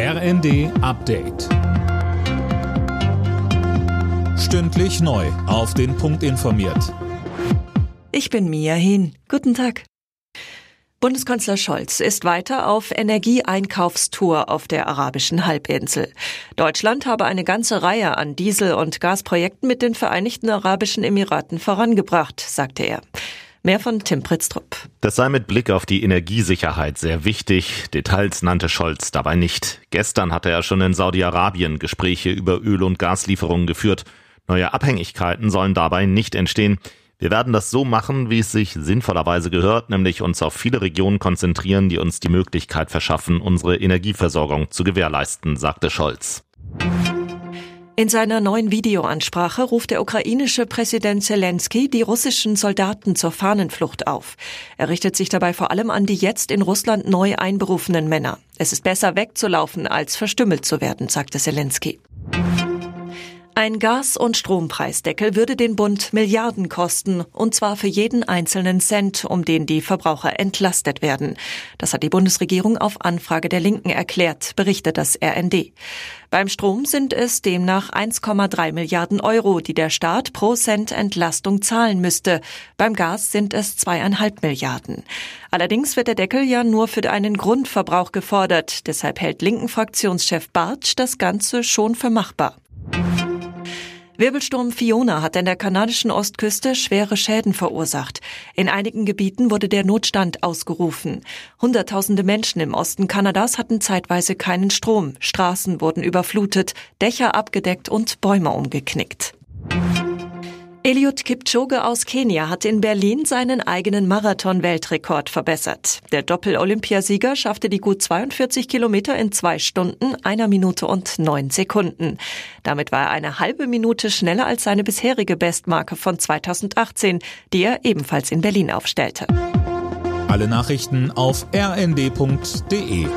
RND Update. Stündlich neu. Auf den Punkt informiert. Ich bin Mia Hin. Guten Tag. Bundeskanzler Scholz ist weiter auf Energieeinkaufstour auf der arabischen Halbinsel. Deutschland habe eine ganze Reihe an Diesel- und Gasprojekten mit den Vereinigten Arabischen Emiraten vorangebracht, sagte er. Mehr von Tim Pritztrup. Das sei mit Blick auf die Energiesicherheit sehr wichtig. Details nannte Scholz dabei nicht. Gestern hatte er schon in Saudi-Arabien Gespräche über Öl- und Gaslieferungen geführt. Neue Abhängigkeiten sollen dabei nicht entstehen. Wir werden das so machen, wie es sich sinnvollerweise gehört, nämlich uns auf viele Regionen konzentrieren, die uns die Möglichkeit verschaffen, unsere Energieversorgung zu gewährleisten, sagte Scholz. In seiner neuen Videoansprache ruft der ukrainische Präsident Zelensky die russischen Soldaten zur Fahnenflucht auf. Er richtet sich dabei vor allem an die jetzt in Russland neu einberufenen Männer. Es ist besser wegzulaufen, als verstümmelt zu werden, sagte Zelensky. Ein Gas- und Strompreisdeckel würde den Bund Milliarden kosten, und zwar für jeden einzelnen Cent, um den die Verbraucher entlastet werden. Das hat die Bundesregierung auf Anfrage der Linken erklärt, berichtet das RND. Beim Strom sind es demnach 1,3 Milliarden Euro, die der Staat pro Cent Entlastung zahlen müsste. Beim Gas sind es zweieinhalb Milliarden. Allerdings wird der Deckel ja nur für einen Grundverbrauch gefordert. Deshalb hält linken Fraktionschef Bartsch das Ganze schon für machbar. Wirbelsturm Fiona hat an der kanadischen Ostküste schwere Schäden verursacht. In einigen Gebieten wurde der Notstand ausgerufen. Hunderttausende Menschen im Osten Kanadas hatten zeitweise keinen Strom. Straßen wurden überflutet, Dächer abgedeckt und Bäume umgeknickt. Eliud Kipchoge aus Kenia hat in Berlin seinen eigenen Marathon-Weltrekord verbessert. Der Doppel-Olympiasieger schaffte die gut 42 Kilometer in zwei Stunden, einer Minute und neun Sekunden. Damit war er eine halbe Minute schneller als seine bisherige Bestmarke von 2018, die er ebenfalls in Berlin aufstellte. Alle Nachrichten auf rnd.de